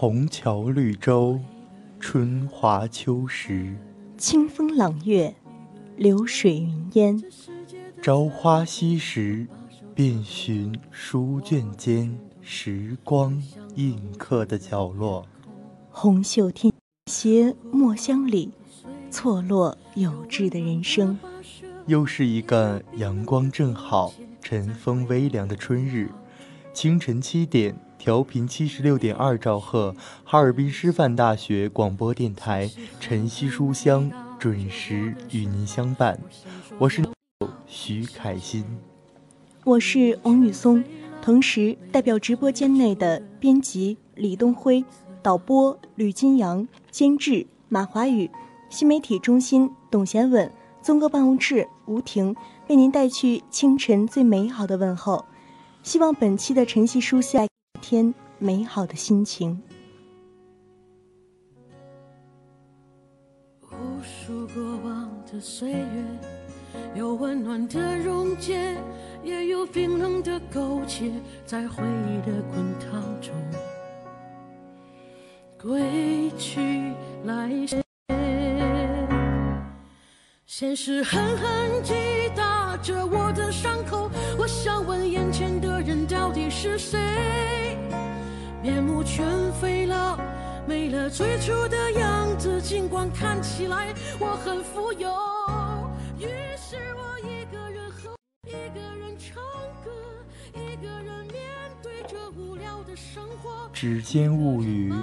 红桥绿洲，春华秋实。清风朗月，流水云烟。朝花夕拾，遍寻书卷间时光印刻的角落。红袖添斜墨香里，错落有致的人生。又是一个阳光正好、晨风微凉的春日，清晨七点，调频七十六点二兆赫，哈尔滨师范大学广播电台晨曦书香准时与您相伴。我是徐凯欣，我是王雨松，同时代表直播间内的编辑李东辉、导播吕金阳、监制马华宇、新媒体中心董贤稳、综哥办公室吴婷，为您带去清晨最美好的问候。希望本期的晨曦书香。天美好的心情。无数过往的岁月，有温暖的溶解，也有冰冷的苟且，在回忆的滚烫中，归去来兮。现实狠狠击打着我的伤口，我想问眼前的人到底是谁？全飞了，没了最初的样子。尽管看起来我很富有，于是我一个人喝，一个人唱歌，一个人面对这无聊的生活。指尖物语，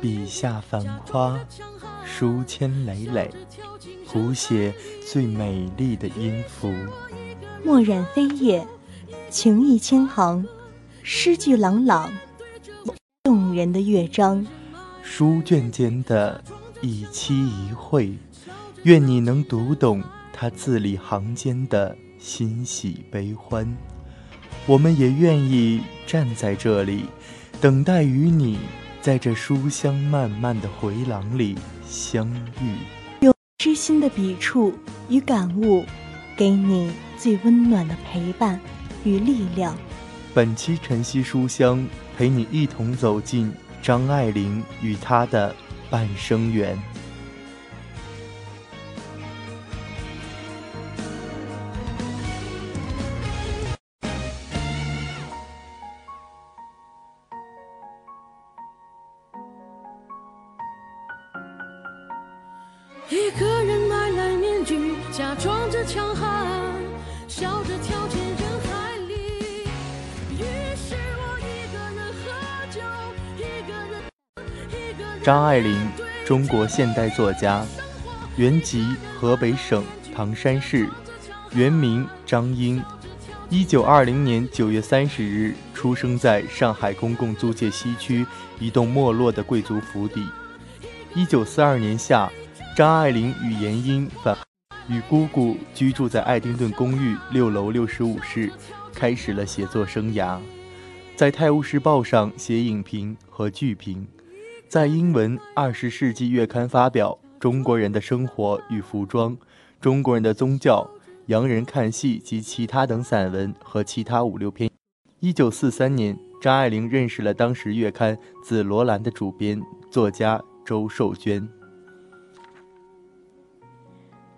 笔下繁花，书签累累，谱写最美丽的音符。墨染飞叶，情意千行，诗句朗朗。动人的乐章，书卷间的一期一会，愿你能读懂他字里行间的欣喜悲欢。我们也愿意站在这里，等待与你在这书香漫漫的回廊里相遇。用知心的笔触与感悟，给你最温暖的陪伴与力量。本期晨曦书香。陪你一同走进张爱玲与她的半生缘。一个人买来面具，假装着强悍，笑着跳进张爱玲，中国现代作家，原籍河北省唐山市，原名张英，一九二零年九月三十日出生在上海公共租界西区一栋没落的贵族府邸。一九四二年夏，张爱玲与闫英返，与姑姑居住在爱丁顿公寓六楼六十五室，开始了写作生涯。在《泰晤士报》上写影评和剧评，在英文《二十世纪月刊》发表《中国人的生活与服装》《中国人的宗教》《洋人看戏及其他》等散文和其他五六篇。一九四三年，张爱玲认识了当时月刊《紫罗兰》的主编作家周寿娟。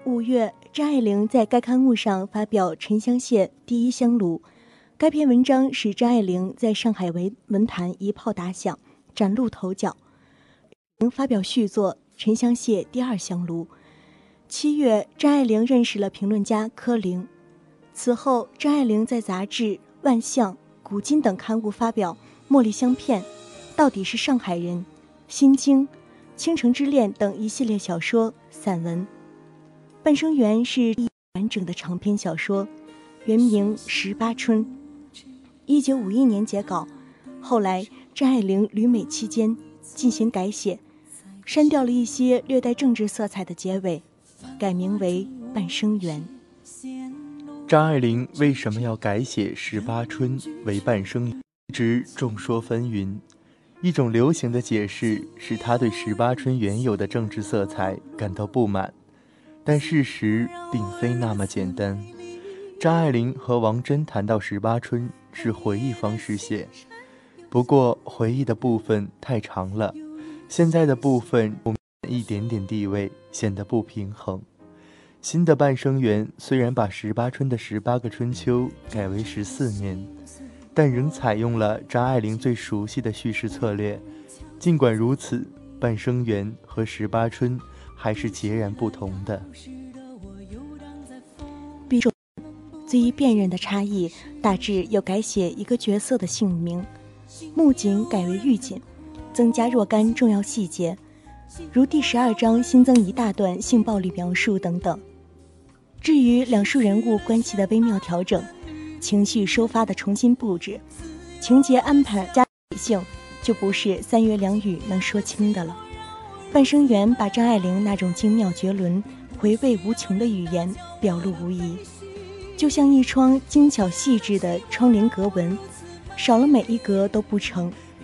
五月，张爱玲在该刊物上发表《沉香屑第一香炉》。该篇文章使张爱玲在上海文文坛一炮打响，崭露头角。发表续作《沉香屑第二香炉》。七月，张爱玲认识了评论家柯林。此后，张爱玲在杂志《万象》《古今》等刊物发表《茉莉香片》《到底是上海人》《心经》《倾城之恋》等一系列小说、散文。《半生缘》是一完整的长篇小说，原名《十八春》。一九五一年截稿，后来张爱玲旅美期间进行改写，删掉了一些略带政治色彩的结尾，改名为《半生缘》。张爱玲为什么要改写《十八春》为《半生缘》？一直众说纷纭。一种流行的解释是她对《十八春》原有的政治色彩感到不满，但事实并非那么简单。张爱玲和王珍谈到《十八春》。是回忆方式写，不过回忆的部分太长了，现在的部分一点点地位显得不平衡。新的半生缘虽然把十八春的十八个春秋改为十四年，但仍采用了张爱玲最熟悉的叙事策略。尽管如此，半生缘和十八春还是截然不同的。最易辨认的差异，大致有改写一个角色的姓名，木槿改为玉锦，增加若干重要细节，如第十二章新增一大段性暴力描述等等。至于两树人物关系的微妙调整，情绪收发的重新布置，情节安排加理性，就不是三言两语能说清的了。半生缘把张爱玲那种精妙绝伦、回味无穷的语言表露无遗。就像一窗精巧细致的窗帘格纹，少了每一格都不成，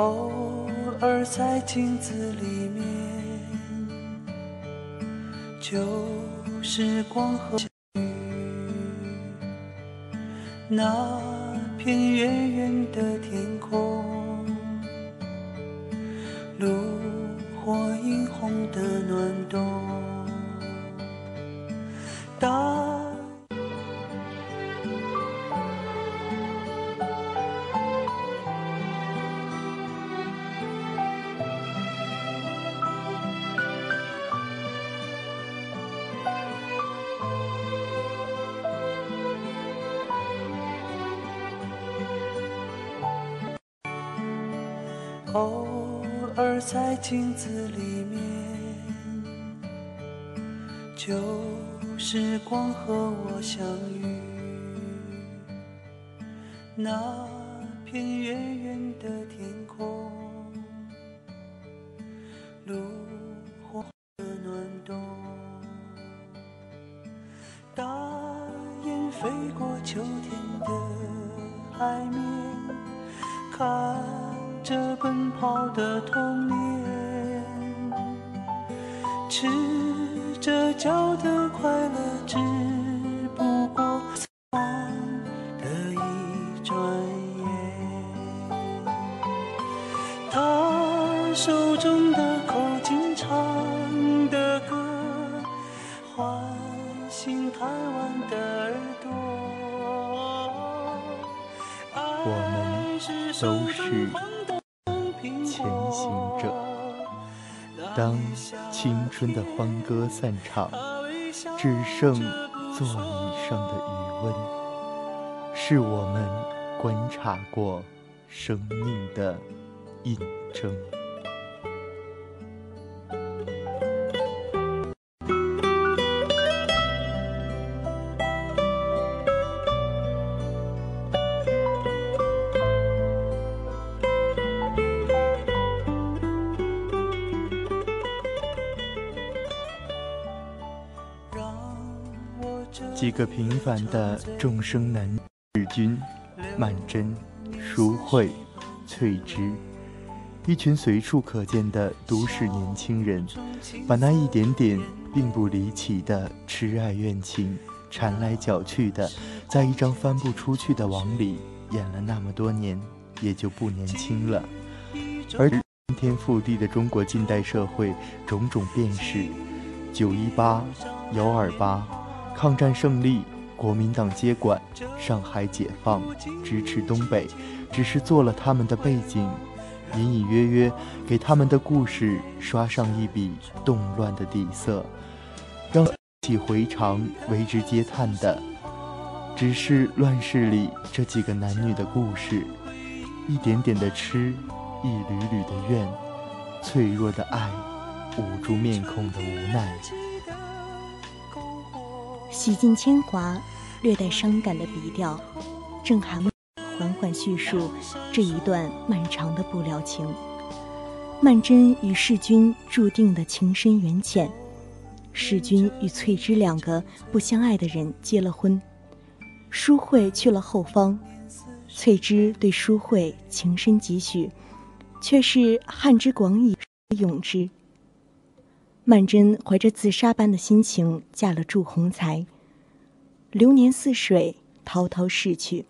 偶尔在镜子里面，就是光和雨，那片远远的天空，炉火映红的暖冬。偶镜子里面，就是光和我相遇。那片远远的天空，炉火的暖冬，大雁飞过秋天的海面，看。着奔跑的童年，赤着脚的快乐，春的欢歌散场，只剩座椅上的余温，是我们观察过生命的印证。个平凡的众生男日君、曼桢、淑慧、翠芝，一群随处可见的都市年轻人，把那一点点并不离奇的痴爱怨情，缠来搅去的，在一张翻不出去的网里演了那么多年，也就不年轻了。而翻天覆地的中国近代社会，种种变事，九一八、幺二八。抗战胜利，国民党接管，上海解放，支持东北，只是做了他们的背景，隐隐约约给他们的故事刷上一笔动乱的底色，让起回肠为之嗟叹的，只是乱世里这几个男女的故事，一点点的痴，一缕缕的怨，脆弱的爱，捂住面孔的无奈。洗尽铅华，略带伤感的笔调，郑含缓缓叙述这一段漫长的不了情。曼桢与世君注定的情深缘浅，世君与翠芝两个不相爱的人结了婚，淑慧去了后方，翠芝对淑慧情深几许，却是汉之广矣，永之。曼桢怀着自杀般的心情嫁了祝鸿才。流年似水，滔滔逝去，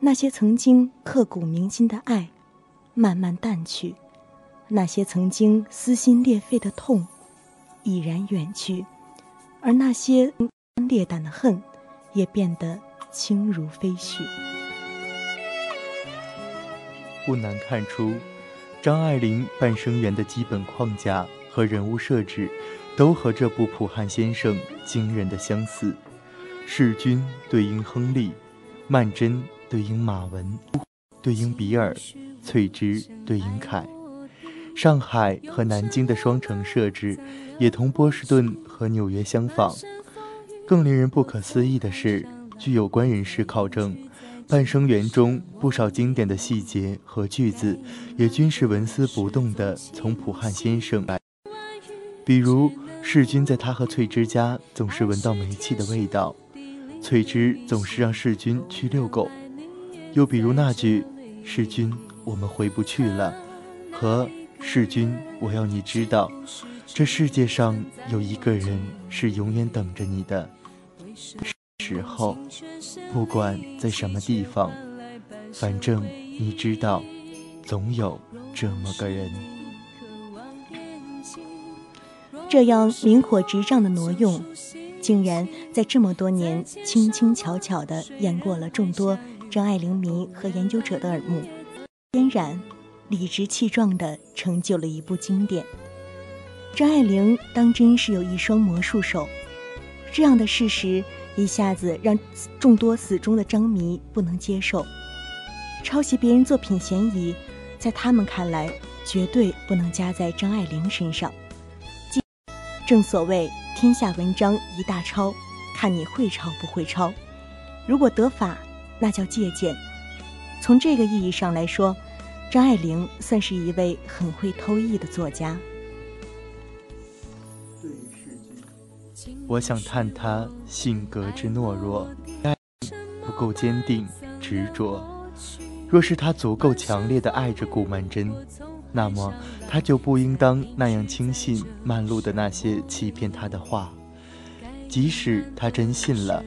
那些曾经刻骨铭心的爱，慢慢淡去；那些曾经撕心裂肺的痛，已然远去；而那些烈胆的恨，也变得轻如飞絮。不难看出，张爱玲《半生缘》的基本框架。和人物设置，都和这部《普汉先生》惊人的相似。世君对应亨利，曼桢对应马文，对应比尔，翠芝对应凯。上海和南京的双城设置，也同波士顿和纽约相仿。更令人不可思议的是，据有关人士考证，《半生缘》中不少经典的细节和句子，也均是纹丝不动地从普汉先生来。比如世君在他和翠芝家总是闻到煤气的味道，翠芝总是让世君去遛狗。又比如那句“世君，我们回不去了”，和“世君，我要你知道，这世界上有一个人是永远等着你的”。时候，不管在什么地方，反正你知道，总有这么个人。这样明火执仗的挪用，竟然在这么多年轻轻巧巧地演过了众多张爱玲迷和研究者的耳目，嫣然理直气壮地成就了一部经典。张爱玲当真是有一双魔术手，这样的事实一下子让众多死忠的张迷不能接受。抄袭别人作品嫌疑，在他们看来，绝对不能加在张爱玲身上。正所谓天下文章一大抄，看你会抄不会抄。如果得法，那叫借鉴。从这个意义上来说，张爱玲算是一位很会偷艺的作家。我想叹她性格之懦弱，不够坚定执着。若是她足够强烈的爱着顾曼桢，那么他就不应当那样轻信曼璐的那些欺骗她的话。即使他真信了，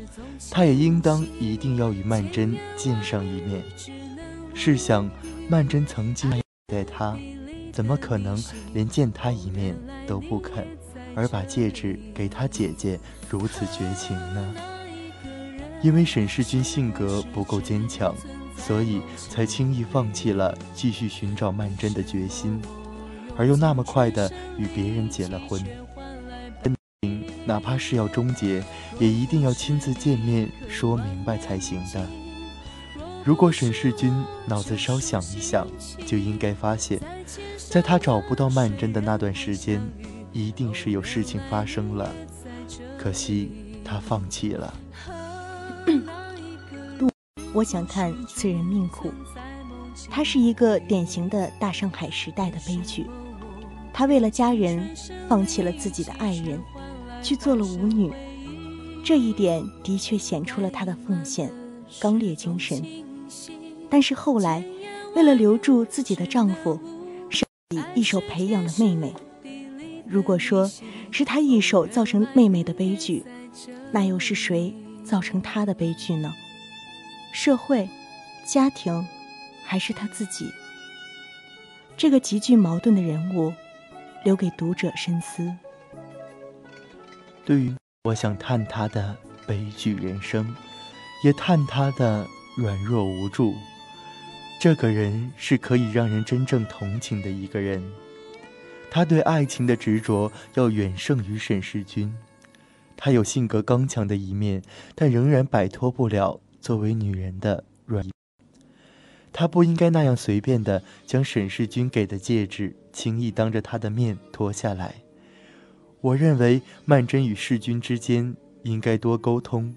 他也应当一定要与曼桢见上一面。试想，曼桢曾经爱戴他，怎么可能连见他一面都不肯？而把戒指给他姐姐，如此绝情呢？因为沈世钧性格不够坚强，所以才轻易放弃了继续寻找曼桢的决心，而又那么快的与别人结了婚。哪怕是要终结，也一定要亲自见面说明白才行的。如果沈世钧脑子稍想一想，就应该发现，在他找不到曼桢的那段时间。一定是有事情发生了，可惜他放弃了。我想看此人命苦，他是一个典型的大上海时代的悲剧。他为了家人放弃了自己的爱人，去做了舞女。这一点的确显出了他的奉献、刚烈精神。但是后来，为了留住自己的丈夫，是一手培养了妹妹。如果说是他一手造成妹妹的悲剧，那又是谁造成他的悲剧呢？社会、家庭，还是他自己？这个极具矛盾的人物，留给读者深思。对于我想探他的悲剧人生，也探他的软弱无助。这个人是可以让人真正同情的一个人。他对爱情的执着要远胜于沈世钧，他有性格刚强的一面，但仍然摆脱不了作为女人的软。她不应该那样随便的将沈世钧给的戒指轻易当着他的面脱下来。我认为曼桢与世钧之间应该多沟通。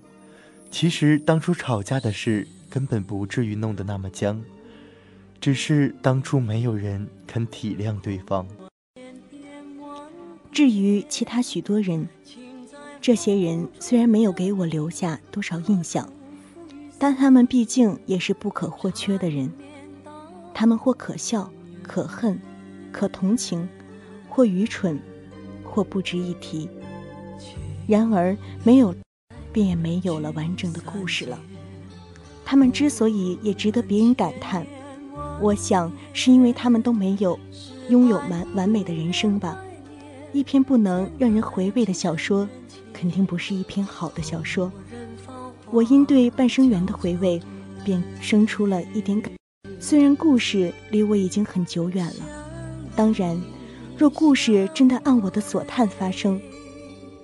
其实当初吵架的事根本不至于弄得那么僵，只是当初没有人肯体谅对方。至于其他许多人，这些人虽然没有给我留下多少印象，但他们毕竟也是不可或缺的人。他们或可笑、可恨、可同情，或愚蠢，或不值一提。然而，没有，便也没有了完整的故事了。他们之所以也值得别人感叹，我想是因为他们都没有拥有完完美的人生吧。一篇不能让人回味的小说，肯定不是一篇好的小说。我因对半生缘的回味，便生出了一点感。虽然故事离我已经很久远了，当然，若故事真的按我的所叹发生，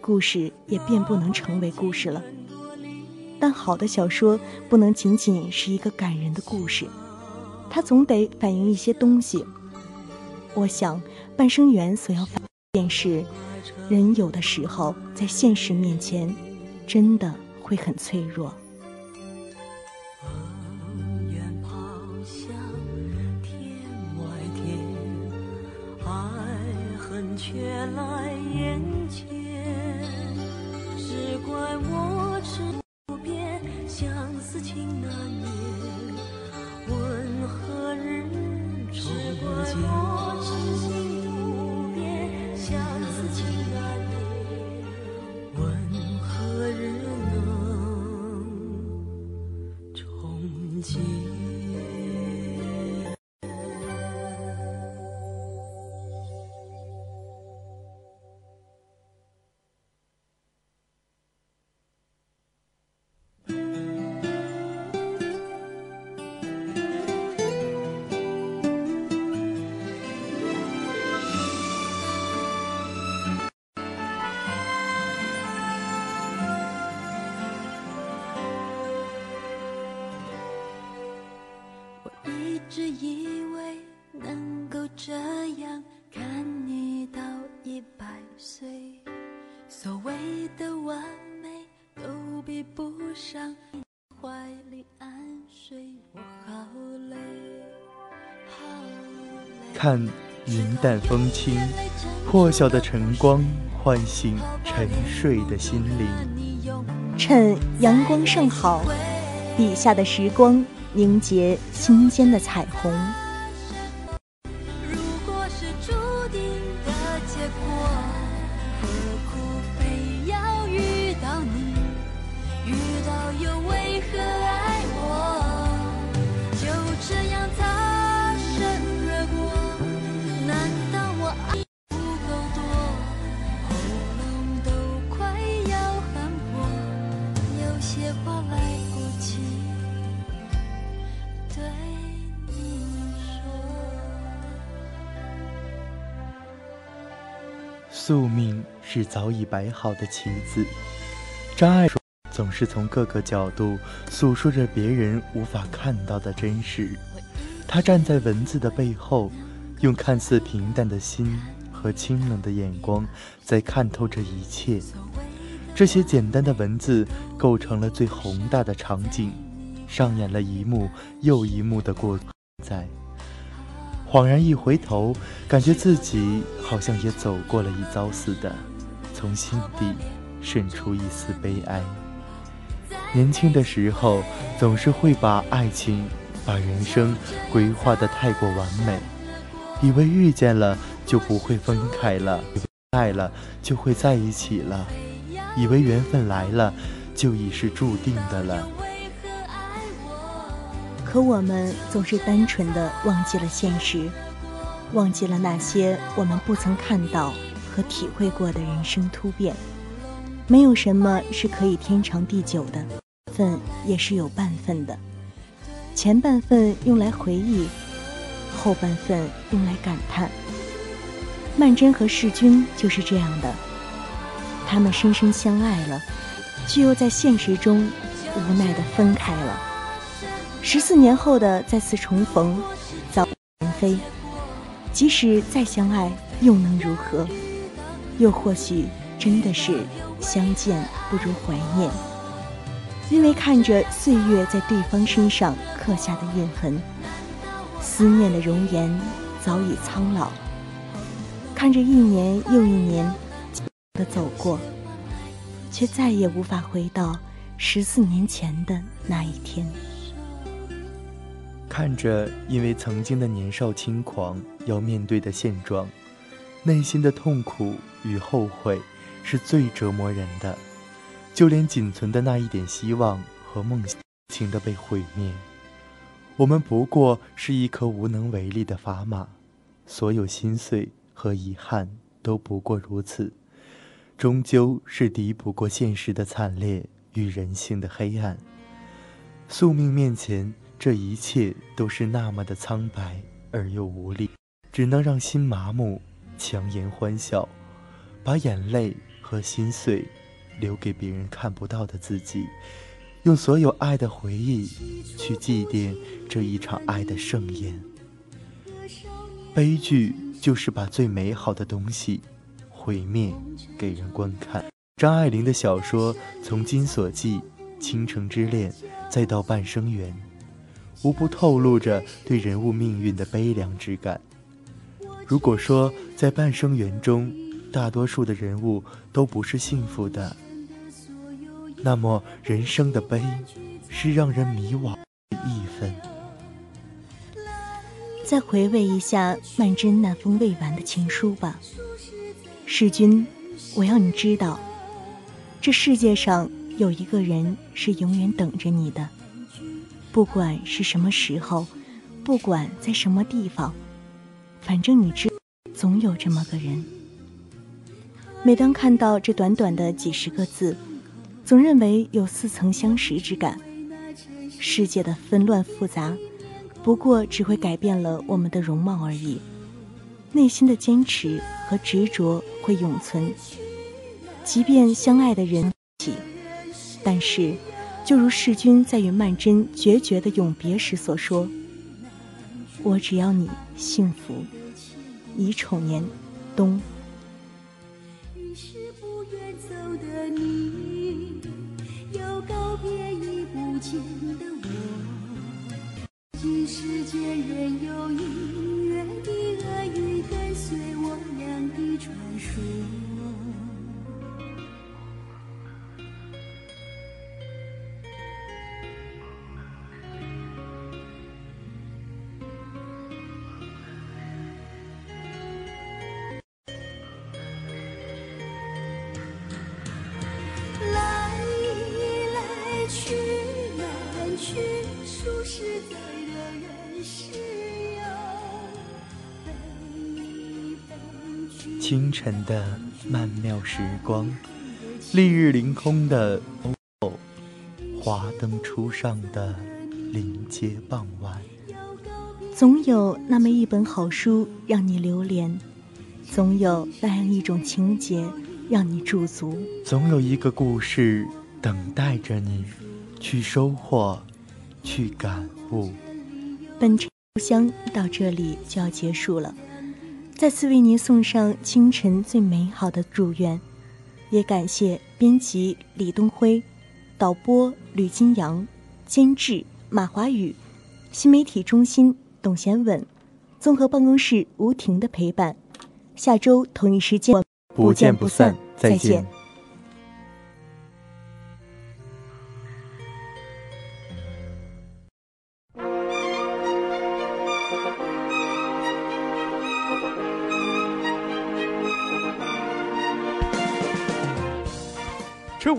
故事也便不能成为故事了。但好的小说不能仅仅是一个感人的故事，它总得反映一些东西。我想，半生缘所要反。便是，人有的时候在现实面前，真的会很脆弱。却来只以为能够这样看你到一百岁，所谓的完美都比不上你怀里安睡。我好累，好累。看云淡风轻，破晓的晨光唤醒沉睡的心灵。趁阳光尚好，笔下的时光凝结心间的彩虹。宿命是早已摆好的棋子，张爱说总是从各个角度诉说着别人无法看到的真实。他站在文字的背后，用看似平淡的心和清冷的眼光在看透这一切。这些简单的文字构成了最宏大的场景，上演了一幕又一幕的过在。恍然一回头，感觉自己好像也走过了一遭似的，从心底渗出一丝悲哀。年轻的时候，总是会把爱情、把人生规划得太过完美，以为遇见了就不会分开了，爱了就会在一起了，以为缘分来了就已是注定的了。可我们总是单纯的忘记了现实，忘记了那些我们不曾看到和体会过的人生突变。没有什么是可以天长地久的，份也是有半份的。前半份用来回忆，后半份用来感叹。曼桢和世钧就是这样的，他们深深相爱了，却又在现实中无奈的分开了。十四年后的再次重逢，早人非。即使再相爱，又能如何？又或许真的是相见不如怀念。因为看着岁月在对方身上刻下的印痕，思念的容颜早已苍老。看着一年又一年的走过，却再也无法回到十四年前的那一天。看着因为曾经的年少轻狂要面对的现状，内心的痛苦与后悔是最折磨人的。就连仅存的那一点希望和梦想的被毁灭，我们不过是一颗无能为力的砝码，所有心碎和遗憾都不过如此，终究是敌不过现实的惨烈与人性的黑暗。宿命面前。这一切都是那么的苍白而又无力，只能让心麻木，强颜欢笑，把眼泪和心碎留给别人看不到的自己，用所有爱的回忆去祭奠这一场爱的盛宴。悲剧就是把最美好的东西毁灭给人观看。张爱玲的小说从《金锁记》《倾城之恋》再到《半生缘》。无不透露着对人物命运的悲凉之感。如果说在半生缘中，大多数的人物都不是幸福的，那么人生的悲，是让人迷惘的一分。再回味一下曼桢那封未完的情书吧，世君，我要你知道，这世界上有一个人是永远等着你的。不管是什么时候，不管在什么地方，反正你知，总有这么个人。每当看到这短短的几十个字，总认为有似曾相识之感。世界的纷乱复杂，不过只会改变了我们的容貌而已。内心的坚持和执着会永存，即便相爱的人起，但是。就如世君在与曼桢决绝的永别时所说：“我只要你幸福，乙丑年冬。今世间仍有隐清晨的曼妙时光，丽日凌空的哦，华灯初上的临街傍晚，总有那么一本好书让你流连，总有那样一种情节让你驻足。总有一个故事等待着你去收获，去感悟。本场书香到这里就要结束了，再次为您送上清晨最美好的祝愿，也感谢编辑李东辉、导播吕金阳、监制马华宇、新媒体中心董贤稳、综合办公室吴婷的陪伴。下周同一时间不见不散，再见。